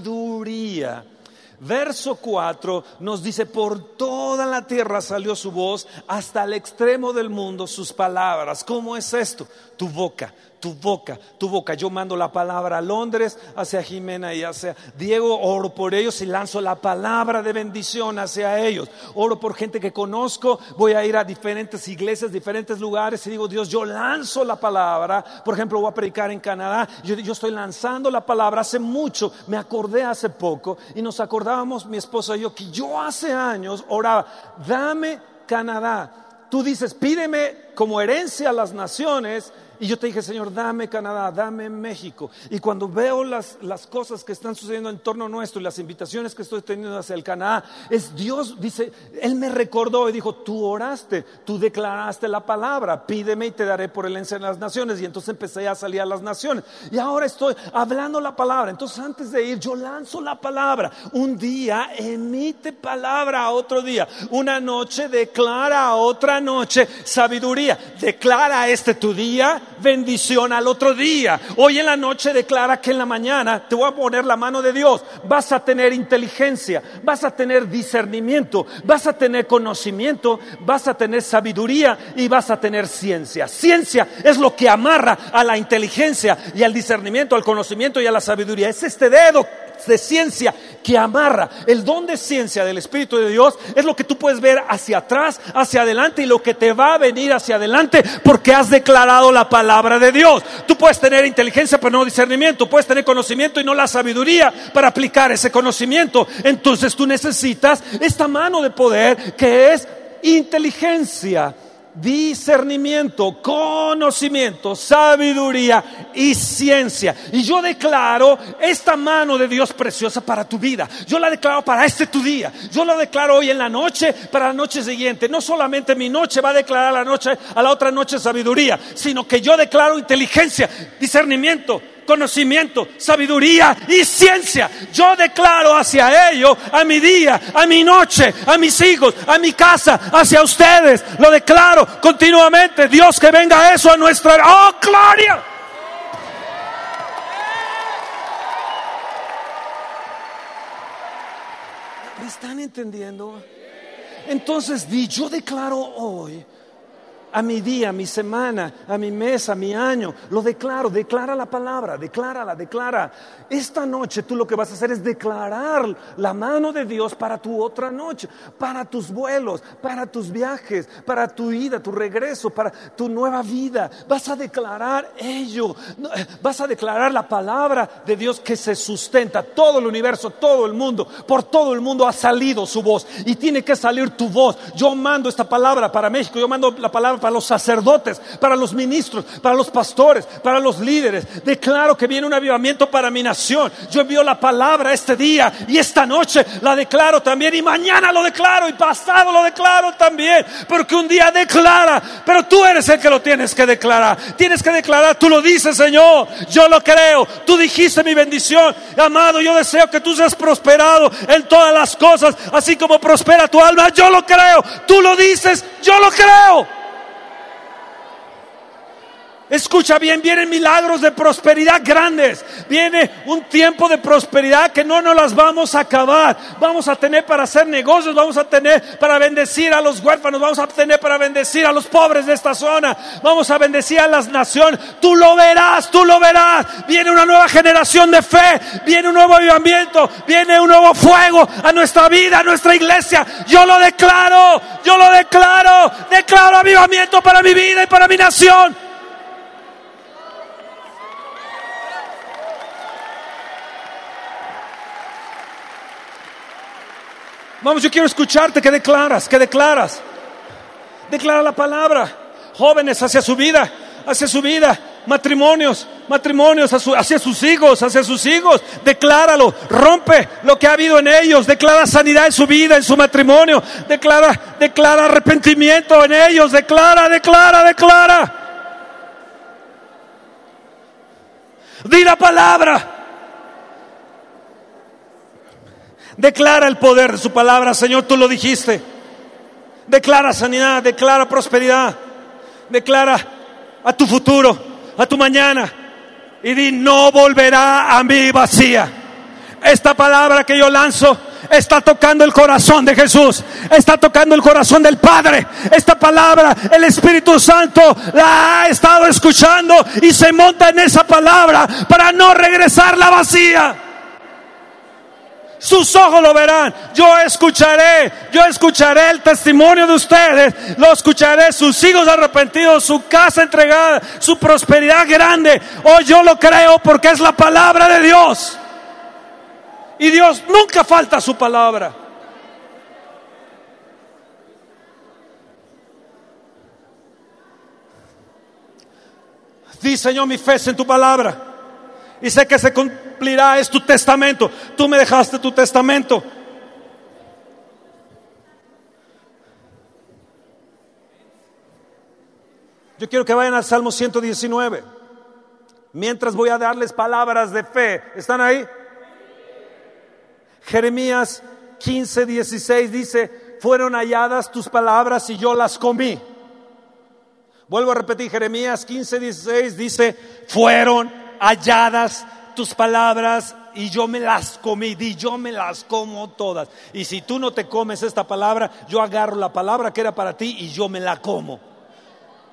Verso 4 nos dice, por toda la tierra salió su voz, hasta el extremo del mundo sus palabras. ¿Cómo es esto? Tu boca, tu boca, tu boca. Yo mando la palabra a Londres, hacia Jimena y hacia Diego. Oro por ellos y lanzo la palabra de bendición hacia ellos. Oro por gente que conozco. Voy a ir a diferentes iglesias, diferentes lugares y digo, Dios, yo lanzo la palabra. Por ejemplo, voy a predicar en Canadá. Yo, yo estoy lanzando la palabra. Hace mucho, me acordé hace poco y nos acordábamos mi esposa y yo que yo hace años oraba, dame Canadá. Tú dices, pídeme como herencia a las naciones y yo te dije, Señor, dame Canadá, dame México. Y cuando veo las, las cosas que están sucediendo en torno nuestro y las invitaciones que estoy teniendo hacia el Canadá, es Dios, dice, Él me recordó y dijo, tú oraste, tú declaraste la palabra, pídeme y te daré por el en las naciones. Y entonces empecé a salir a las naciones. Y ahora estoy hablando la palabra. Entonces antes de ir, yo lanzo la palabra. Un día emite palabra a otro día. Una noche declara a otra noche sabiduría. Declara este tu día bendición al otro día. Hoy en la noche declara que en la mañana te voy a poner la mano de Dios. Vas a tener inteligencia, vas a tener discernimiento, vas a tener conocimiento, vas a tener sabiduría y vas a tener ciencia. Ciencia es lo que amarra a la inteligencia y al discernimiento, al conocimiento y a la sabiduría. Es este dedo de ciencia que amarra. El don de ciencia del Espíritu de Dios es lo que tú puedes ver hacia atrás, hacia adelante y lo que te va a venir hacia adelante porque has declarado la palabra de Dios. Tú puedes tener inteligencia pero no discernimiento, puedes tener conocimiento y no la sabiduría para aplicar ese conocimiento. Entonces tú necesitas esta mano de poder que es inteligencia discernimiento, conocimiento, sabiduría y ciencia. Y yo declaro esta mano de Dios preciosa para tu vida. Yo la declaro para este tu día. Yo la declaro hoy en la noche para la noche siguiente. No solamente mi noche va a declarar la noche a la otra noche sabiduría, sino que yo declaro inteligencia, discernimiento, conocimiento, sabiduría y ciencia. Yo declaro hacia ello, a mi día, a mi noche, a mis hijos, a mi casa, hacia ustedes. Lo declaro continuamente. Dios que venga eso a nuestra... ¡Oh, gloria! ¿Me están entendiendo? Entonces di, yo declaro hoy a mi día, a mi semana, a mi mes, a mi año. Lo declaro, declara la palabra, declárala, declara. Esta noche tú lo que vas a hacer es declarar la mano de Dios para tu otra noche, para tus vuelos, para tus viajes, para tu ida, tu regreso, para tu nueva vida. Vas a declarar ello. Eh, vas a declarar la palabra de Dios que se sustenta. Todo el universo, todo el mundo, por todo el mundo ha salido su voz y tiene que salir tu voz. Yo mando esta palabra para México, yo mando la palabra para los sacerdotes, para los ministros, para los pastores, para los líderes. Declaro que viene un avivamiento para mi nación. Yo envío la palabra este día y esta noche la declaro también y mañana lo declaro y pasado lo declaro también. Porque un día declara, pero tú eres el que lo tienes que declarar. Tienes que declarar, tú lo dices Señor, yo lo creo. Tú dijiste mi bendición. Amado, yo deseo que tú seas prosperado en todas las cosas, así como prospera tu alma. Yo lo creo. Tú lo dices, yo lo creo. Escucha bien, vienen milagros de prosperidad grandes. Viene un tiempo de prosperidad que no nos las vamos a acabar. Vamos a tener para hacer negocios, vamos a tener para bendecir a los huérfanos, vamos a tener para bendecir a los pobres de esta zona. Vamos a bendecir a las naciones. Tú lo verás, tú lo verás. Viene una nueva generación de fe, viene un nuevo avivamiento, viene un nuevo fuego a nuestra vida, a nuestra iglesia. Yo lo declaro, yo lo declaro. Declaro avivamiento para mi vida y para mi nación. Vamos, yo quiero escucharte, que declaras, que declaras. Declara la palabra. Jóvenes hacia su vida, hacia su vida. Matrimonios, matrimonios hacia sus hijos, hacia sus hijos. Decláralo, rompe lo que ha habido en ellos. Declara sanidad en su vida, en su matrimonio. Declara, declara arrepentimiento en ellos. Declara, declara, declara. Di la palabra. Declara el poder de su palabra, Señor, tú lo dijiste. Declara sanidad, declara prosperidad, declara a tu futuro, a tu mañana. Y di, no volverá a mí vacía. Esta palabra que yo lanzo está tocando el corazón de Jesús, está tocando el corazón del Padre. Esta palabra, el Espíritu Santo la ha estado escuchando y se monta en esa palabra para no regresar la vacía sus ojos lo verán. Yo escucharé, yo escucharé el testimonio de ustedes, lo escucharé, sus hijos arrepentidos, su casa entregada, su prosperidad grande. Oh, yo lo creo porque es la palabra de Dios. Y Dios nunca falta su palabra. Di, Señor, mi fe en tu palabra y sé que se cumplirá, es tu testamento. Tú me dejaste tu testamento. Yo quiero que vayan al Salmo 119. Mientras voy a darles palabras de fe. ¿Están ahí? Jeremías 15, 16 dice, fueron halladas tus palabras y yo las comí. Vuelvo a repetir, Jeremías 15, 16 dice, fueron halladas tus palabras y yo me las comí, di yo me las como todas. Y si tú no te comes esta palabra, yo agarro la palabra que era para ti y yo me la como.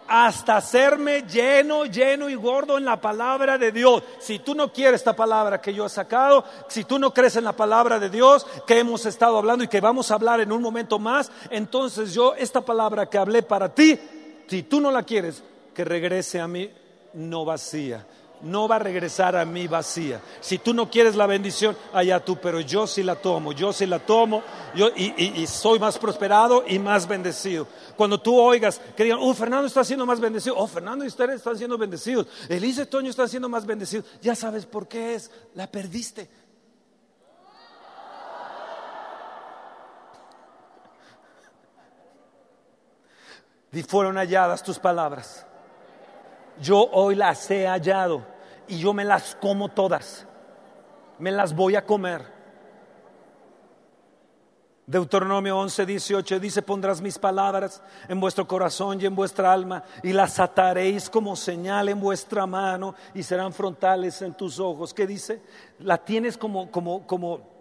Hasta hacerme lleno, lleno y gordo en la palabra de Dios. Si tú no quieres esta palabra que yo he sacado, si tú no crees en la palabra de Dios que hemos estado hablando y que vamos a hablar en un momento más, entonces yo esta palabra que hablé para ti, si tú no la quieres, que regrese a mí no vacía no va a regresar a mí vacía. Si tú no quieres la bendición, allá tú, pero yo sí la tomo, yo sí la tomo yo, y, soy más prosperado y más bendecido. Cuando tú oigas que digan, oh, Fernando está siendo más bendecido, oh, Fernando y ustedes están siendo bendecidos, Elise Toño están siendo más bendecidos, ya sabes por qué es, la perdiste. Y fueron halladas tus palabras yo hoy las he hallado y yo me las como todas. Me las voy a comer. Deuteronomio 11, 18 dice, pondrás mis palabras en vuestro corazón y en vuestra alma y las ataréis como señal en vuestra mano y serán frontales en tus ojos. ¿Qué dice? La tienes como, como, como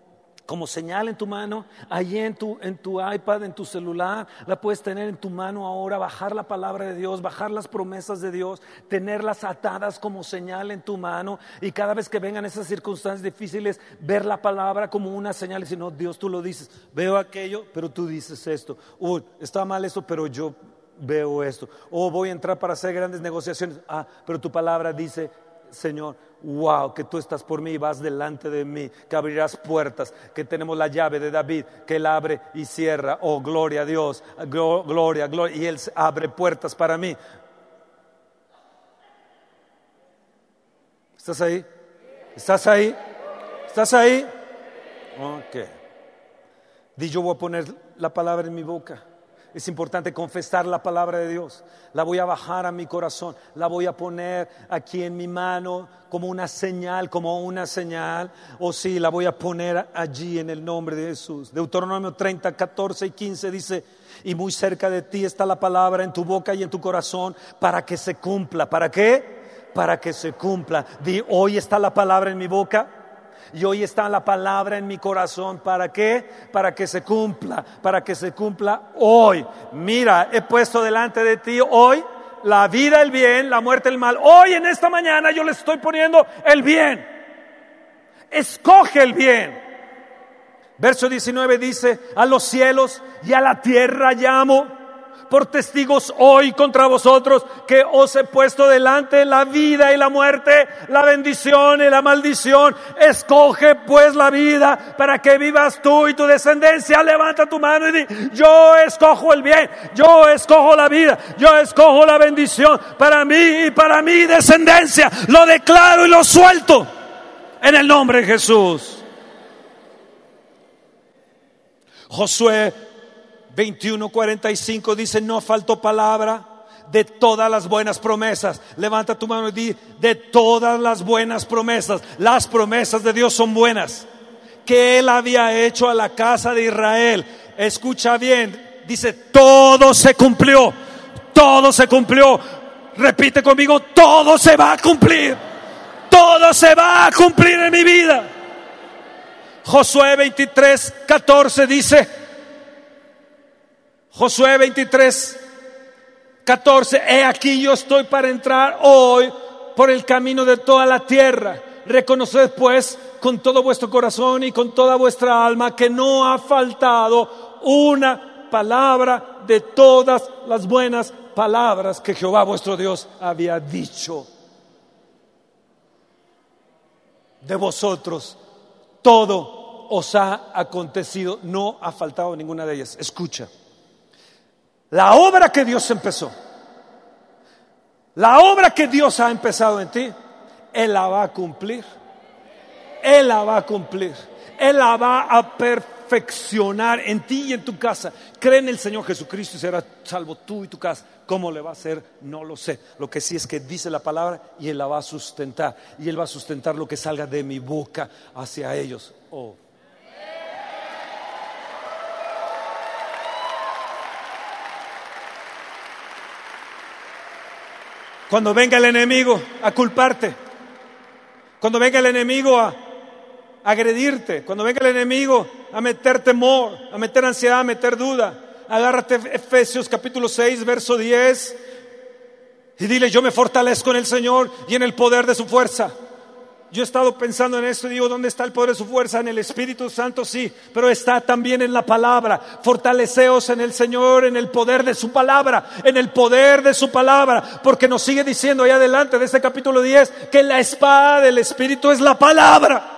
como señal en tu mano, ahí en tu, en tu iPad, en tu celular, la puedes tener en tu mano ahora, bajar la palabra de Dios, bajar las promesas de Dios, tenerlas atadas como señal en tu mano y cada vez que vengan esas circunstancias difíciles, ver la palabra como una señal y decir, no, Dios tú lo dices, veo aquello, pero tú dices esto, uy, está mal esto, pero yo veo esto, o voy a entrar para hacer grandes negociaciones, ah, pero tu palabra dice, Señor, wow, que tú estás por mí y vas delante de mí, que abrirás puertas, que tenemos la llave de David, que él abre y cierra. Oh, gloria a Dios, gloria, gloria. Y él abre puertas para mí. ¿Estás ahí? ¿Estás ahí? ¿Estás ahí? Ok. Di yo voy a poner la palabra en mi boca. Es importante confesar la palabra de Dios. La voy a bajar a mi corazón. La voy a poner aquí en mi mano como una señal, como una señal. O sí, la voy a poner allí en el nombre de Jesús. Deuteronomio 30, 14 y 15 dice, y muy cerca de ti está la palabra en tu boca y en tu corazón para que se cumpla. ¿Para qué? Para que se cumpla. Di, hoy está la palabra en mi boca y hoy está la palabra en mi corazón. ¿Para qué? Para que se cumpla, para que se cumpla hoy. Mira, he puesto delante de ti hoy la vida, el bien, la muerte, el mal. Hoy en esta mañana yo le estoy poniendo el bien. Escoge el bien. Verso 19 dice, a los cielos y a la tierra llamo por testigos hoy contra vosotros que os he puesto delante la vida y la muerte, la bendición y la maldición. Escoge pues la vida para que vivas tú y tu descendencia. Levanta tu mano y di, yo escojo el bien, yo escojo la vida, yo escojo la bendición para mí y para mi descendencia. Lo declaro y lo suelto en el nombre de Jesús. Josué 21:45 dice, no faltó palabra de todas las buenas promesas. Levanta tu mano y di, de todas las buenas promesas. Las promesas de Dios son buenas. Que Él había hecho a la casa de Israel. Escucha bien, dice, todo se cumplió. Todo se cumplió. Repite conmigo, todo se va a cumplir. Todo se va a cumplir en mi vida. Josué 23, 14 dice, Josué 23, 14, he aquí yo estoy para entrar hoy por el camino de toda la tierra. Reconoced pues con todo vuestro corazón y con toda vuestra alma que no ha faltado una palabra de todas las buenas palabras que Jehová vuestro Dios había dicho. De vosotros todo os ha acontecido, no ha faltado ninguna de ellas. Escucha. La obra que Dios empezó, la obra que Dios ha empezado en ti, Él la va a cumplir. Él la va a cumplir. Él la va a perfeccionar en ti y en tu casa. Cree en el Señor Jesucristo y será salvo tú y tu casa. ¿Cómo le va a hacer? No lo sé. Lo que sí es que dice la palabra y Él la va a sustentar. Y Él va a sustentar lo que salga de mi boca hacia ellos. Oh. Cuando venga el enemigo a culparte, cuando venga el enemigo a agredirte, cuando venga el enemigo a meter temor, a meter ansiedad, a meter duda, agárrate Efesios capítulo 6, verso 10 y dile, yo me fortalezco en el Señor y en el poder de su fuerza. Yo he estado pensando en esto y digo, ¿dónde está el poder de su fuerza? En el Espíritu Santo, sí, pero está también en la palabra. Fortaleceos en el Señor, en el poder de su palabra, en el poder de su palabra, porque nos sigue diciendo ahí adelante de este capítulo 10 que la espada del Espíritu es la palabra.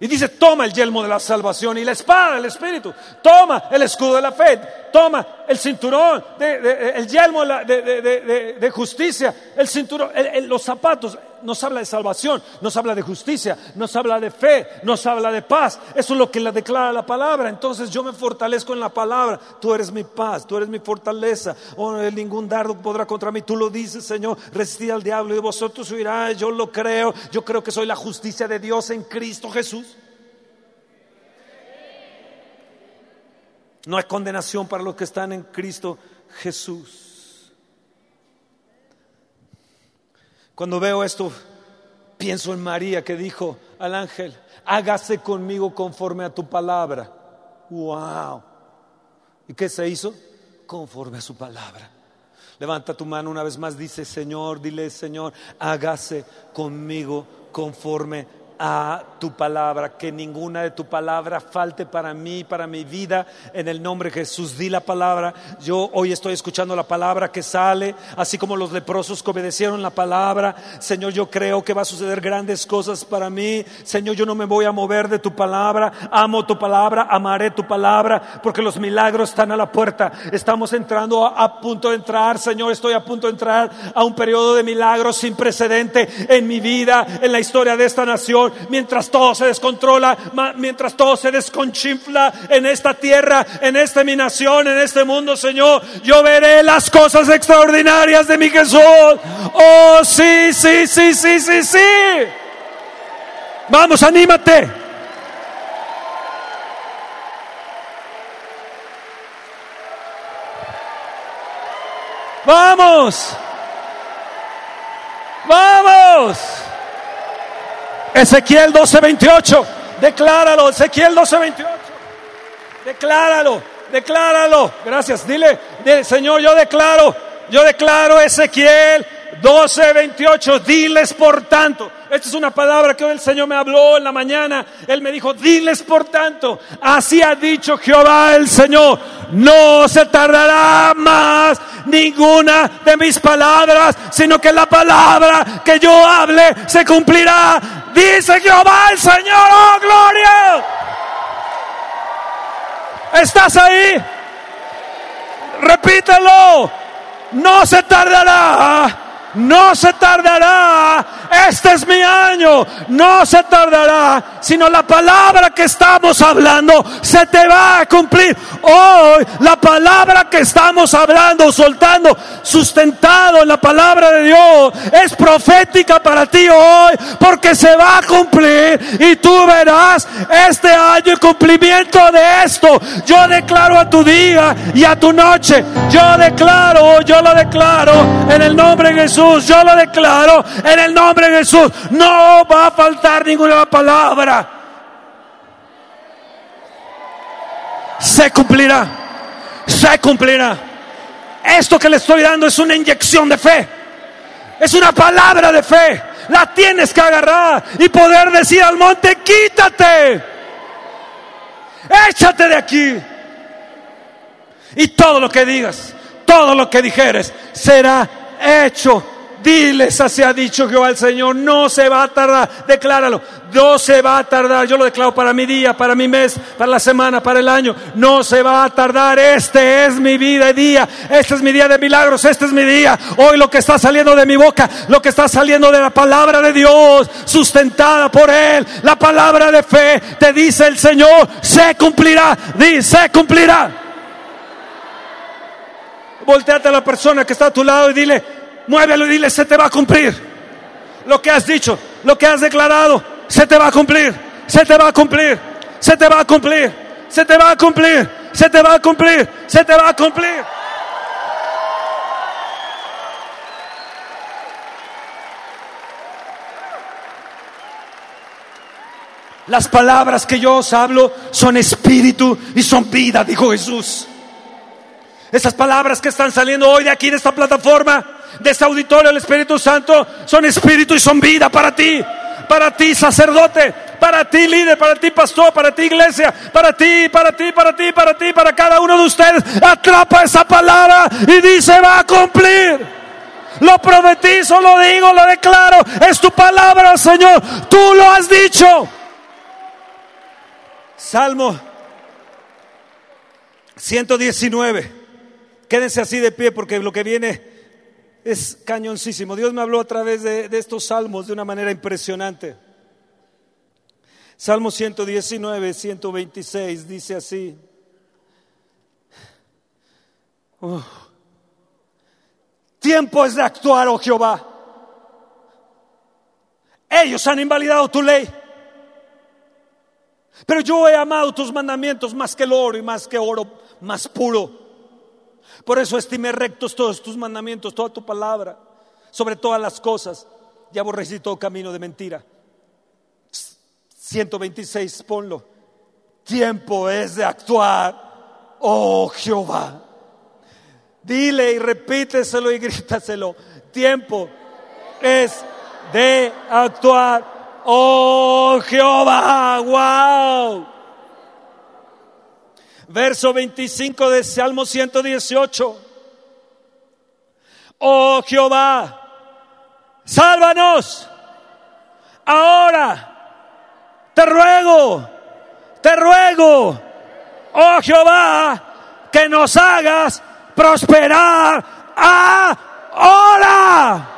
Y dice, toma el yelmo de la salvación y la espada del Espíritu, toma el escudo de la fe, toma el cinturón, el yelmo de, justicia, el cinturón, los zapatos. Nos habla de salvación, nos habla de justicia, nos habla de fe, nos habla de paz. Eso es lo que le declara la palabra. Entonces yo me fortalezco en la palabra. Tú eres mi paz, tú eres mi fortaleza. Oh, ningún dardo podrá contra mí. Tú lo dices, Señor. Resistid al diablo y vosotros huirá. Yo lo creo. Yo creo que soy la justicia de Dios en Cristo Jesús. No hay condenación para los que están en Cristo Jesús. Cuando veo esto, pienso en María que dijo al ángel, hágase conmigo conforme a tu palabra. ¡Wow! ¿Y qué se hizo? Conforme a su palabra. Levanta tu mano una vez más, dice Señor, dile Señor, hágase conmigo conforme a tu palabra, que ninguna de tu palabra falte para mí, para mi vida, en el nombre de Jesús. Di la palabra. Yo hoy estoy escuchando la palabra que sale, así como los leprosos que obedecieron la palabra. Señor, yo creo que va a suceder grandes cosas para mí. Señor, yo no me voy a mover de tu palabra. Amo tu palabra, amaré tu palabra, porque los milagros están a la puerta. Estamos entrando a, a punto de entrar, Señor, estoy a punto de entrar a un periodo de milagros sin precedente en mi vida, en la historia de esta nación mientras todo se descontrola, mientras todo se desconchinfla en esta tierra, en esta mi nación, en este mundo, Señor, yo veré las cosas extraordinarias de mi Jesús. Oh, sí, sí, sí, sí, sí, sí. Vamos, anímate. Vamos. Vamos. Ezequiel 12:28, decláralo, Ezequiel 12:28, decláralo, decláralo. Gracias, dile, Señor, yo declaro, yo declaro Ezequiel 12:28, diles por tanto. Esta es una palabra que hoy el Señor me habló en la mañana. Él me dijo, diles por tanto, así ha dicho Jehová el Señor, no se tardará más ninguna de mis palabras, sino que la palabra que yo hable se cumplirá. Dice Jehová el Señor, oh gloria. ¿Estás ahí? Repítelo. No se tardará no se tardará, este es mi año, no se tardará, sino la palabra que estamos hablando se te va a cumplir. Hoy la palabra que estamos hablando, soltando, sustentado en la palabra de Dios, es profética para ti hoy, porque se va a cumplir y tú verás este año el cumplimiento de esto. Yo declaro a tu día y a tu noche, yo declaro, yo lo declaro en el nombre de Jesús yo lo declaro en el nombre de Jesús. No va a faltar ninguna palabra. Se cumplirá. Se cumplirá. Esto que le estoy dando es una inyección de fe. Es una palabra de fe. La tienes que agarrar y poder decir al monte, quítate. Échate de aquí. Y todo lo que digas, todo lo que dijeres será hecho. Diles, así ha dicho Jehová el Señor, no se va a tardar, decláralo, no se va a tardar, yo lo declaro para mi día, para mi mes, para la semana, para el año, no se va a tardar, este es mi vida y día, este es mi día de milagros, este es mi día, hoy lo que está saliendo de mi boca, lo que está saliendo de la palabra de Dios, sustentada por Él, la palabra de fe, te dice el Señor, se cumplirá, dice, se cumplirá. Volteate a la persona que está a tu lado y dile, muévelo y dile, se te va a cumplir. Lo que has dicho, lo que has declarado, se te va a cumplir, se te va a cumplir, se te va a cumplir, se te va a cumplir, se te va a cumplir, se te va a cumplir. Las palabras que yo os hablo son espíritu y son vida, dijo Jesús. Esas palabras que están saliendo hoy de aquí, de esta plataforma, de este auditorio del Espíritu Santo, son espíritu y son vida para ti, para ti sacerdote, para ti líder, para ti pastor, para ti iglesia, para ti, para ti, para ti, para ti, para cada uno de ustedes. Atrapa esa palabra y dice va a cumplir. Lo profetizo, lo digo, lo declaro. Es tu palabra, Señor. Tú lo has dicho. Salmo 119. Quédense así de pie porque lo que viene es cañoncísimo. Dios me habló a través de, estos salmos de una manera impresionante. Salmo 119, 126 dice así. Tiempo es de actuar, oh Jehová. Ellos han invalidado tu ley. Pero yo he amado tus mandamientos más que el oro y más que oro más puro. Por eso estimé rectos todos tus mandamientos, toda tu palabra, sobre todas las cosas. Y aborrecí todo camino de mentira. 126, ponlo. Tiempo es de actuar, oh Jehová. Dile y repíteselo y grítaselo. Tiempo es de actuar, oh Jehová. Wow. Verso 25 de Salmo 118. Oh Jehová, sálvanos. Ahora te ruego, te ruego, oh Jehová, que nos hagas prosperar ahora.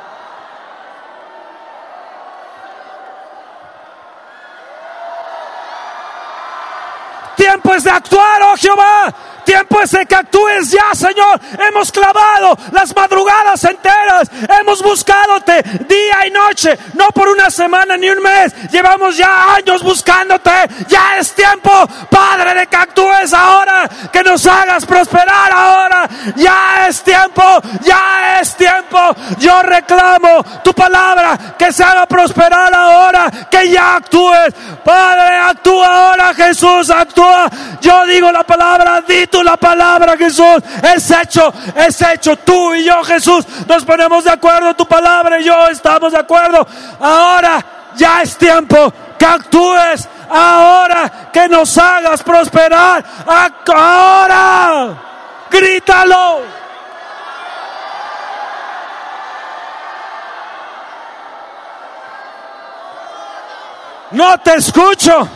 Tiempo es de actuar, oh Jehová. Tiempo es de que actúes ya, Señor. Hemos clavado las madrugadas enteras. Hemos buscándote día y noche. No por una semana ni un mes. Llevamos ya años buscándote. Ya es tiempo, Padre, de que actúes ahora. Que nos hagas prosperar ahora. Ya es tiempo. Ya es tiempo. Yo reclamo tu palabra. Que se haga prosperar ahora. Que ya actúes. Padre, actúa ahora. Jesús, actúa. Yo digo la palabra. Di la palabra, Jesús. Es hecho, es hecho. Tú y yo, Jesús, nos ponemos de acuerdo. Tu palabra y yo estamos de acuerdo. Ahora ya es tiempo que actúes. Ahora que nos hagas prosperar. Ahora. Grítalo. No te escucho.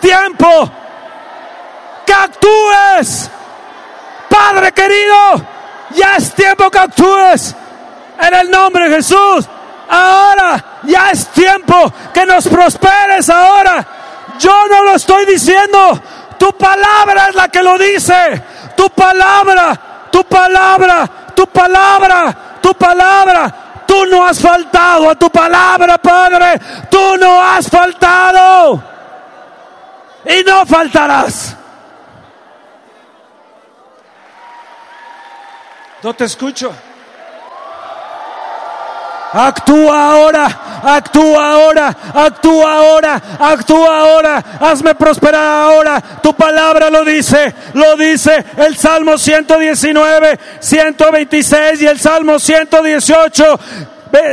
Tiempo que actúes. Padre querido, ya es tiempo que actúes. En el nombre de Jesús. Ahora ya es tiempo que nos prosperes ahora. Yo no lo estoy diciendo. Tu palabra es la que lo dice. Tu palabra, tu palabra, tu palabra, tu palabra. Tú no has faltado a tu palabra, Padre. Tú no has faltado y no faltarás. No te escucho. Actúa ahora, actúa ahora, actúa ahora, actúa ahora, hazme prosperar ahora. Tu palabra lo dice, lo dice el Salmo 119, 126 y el Salmo 118,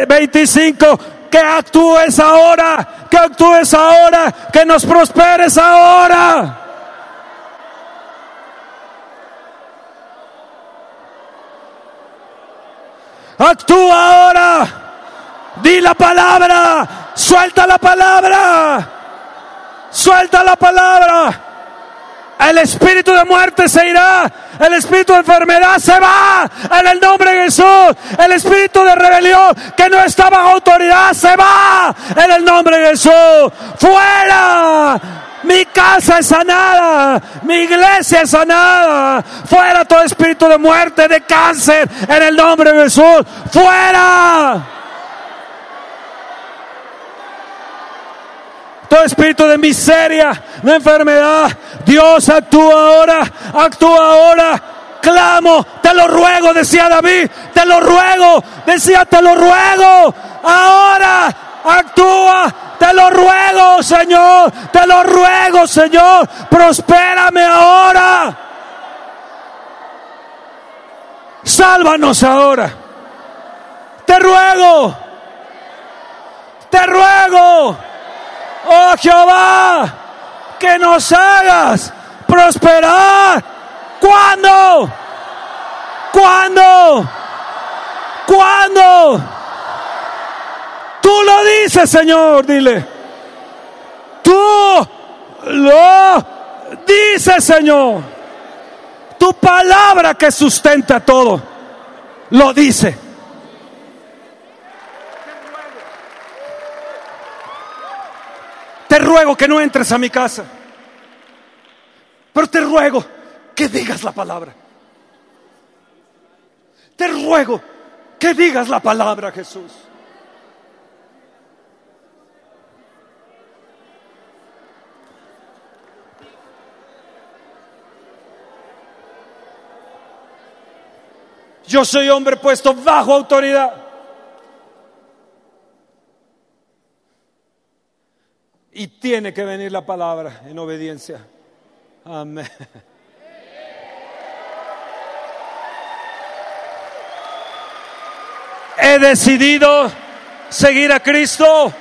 25 que actúes ahora, que actúes ahora, que nos prosperes ahora. Actúa ahora. Di la palabra. Suelta la palabra. Suelta la palabra. El espíritu de muerte se irá. El espíritu de enfermedad se va. En el nombre de Jesús. El espíritu de rebelión que no está bajo autoridad se va. En el nombre de Jesús. Fuera. Mi casa es sanada. Mi iglesia es sanada. Fuera todo espíritu de muerte, de cáncer. En el nombre de Jesús. Fuera. Todo espíritu de miseria, de enfermedad. Dios actúa ahora, actúa ahora. clamo, te lo ruego, decía David, te lo ruego, decía, te lo ruego, ahora actúa, te lo ruego, Señor, te lo ruego, Señor, prospérame ahora. Sálvanos ahora. Te ruego, te ruego, oh Jehová, que nos hagas prosperar. ¿Cuándo? ¿Cuándo? ¿Cuándo? Tú lo dices, Señor, dile. Tú lo dices, Señor. Tu palabra que sustenta todo, lo dice. Te ruego que no entres a mi casa. Pero te ruego que digas la palabra. Te ruego que digas la palabra, Jesús. Yo soy hombre puesto bajo autoridad. Y tiene que venir la palabra en obediencia. Amén. He decidido seguir a Cristo.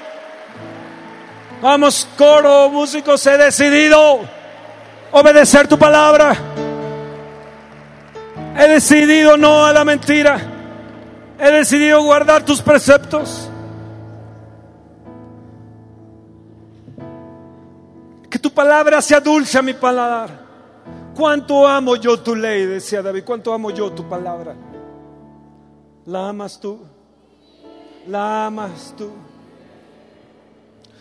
Vamos, coro, músicos, he decidido obedecer tu palabra. He decidido no a la mentira. He decidido guardar tus preceptos. Tu palabra sea dulce a mi paladar. Cuánto amo yo tu ley, decía David. Cuánto amo yo tu palabra. ¿La amas tú? ¿La amas tú?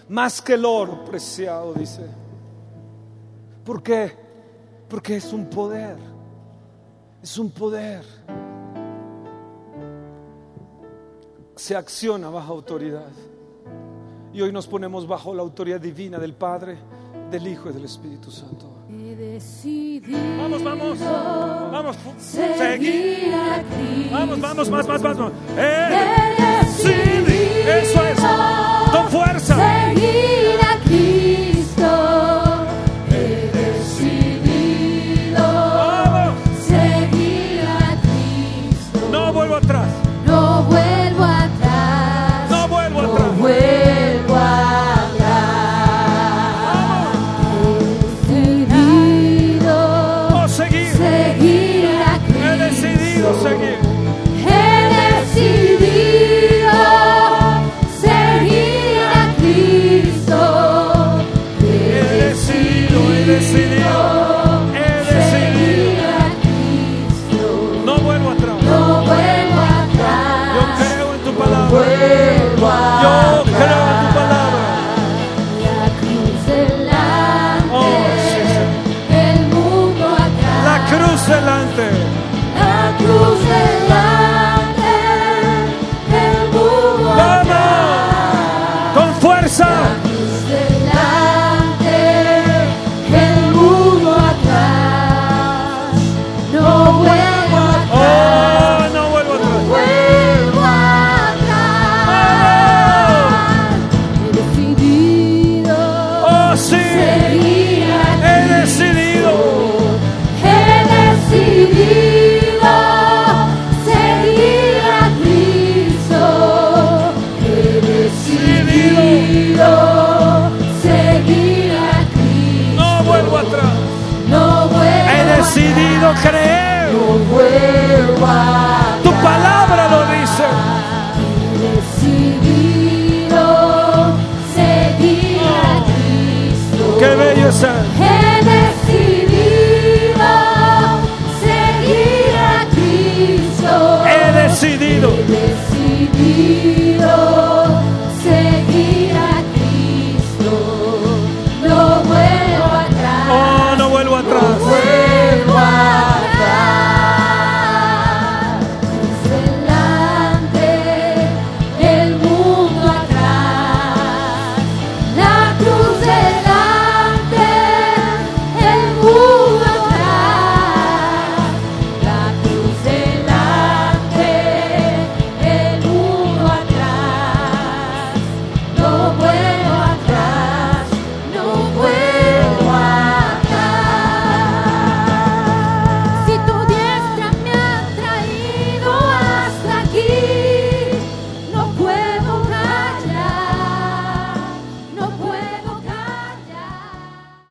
Más que el oro preciado, dice. ¿Por qué? Porque es un poder. Es un poder. Se acciona bajo autoridad. Y hoy nos ponemos bajo la autoridad divina del Padre, del Hijo y del Espíritu Santo. Vamos, vamos, vamos, seguir. Vamos, vamos, más, más, más. más. decidido, eso es, con fuerza. Seguir a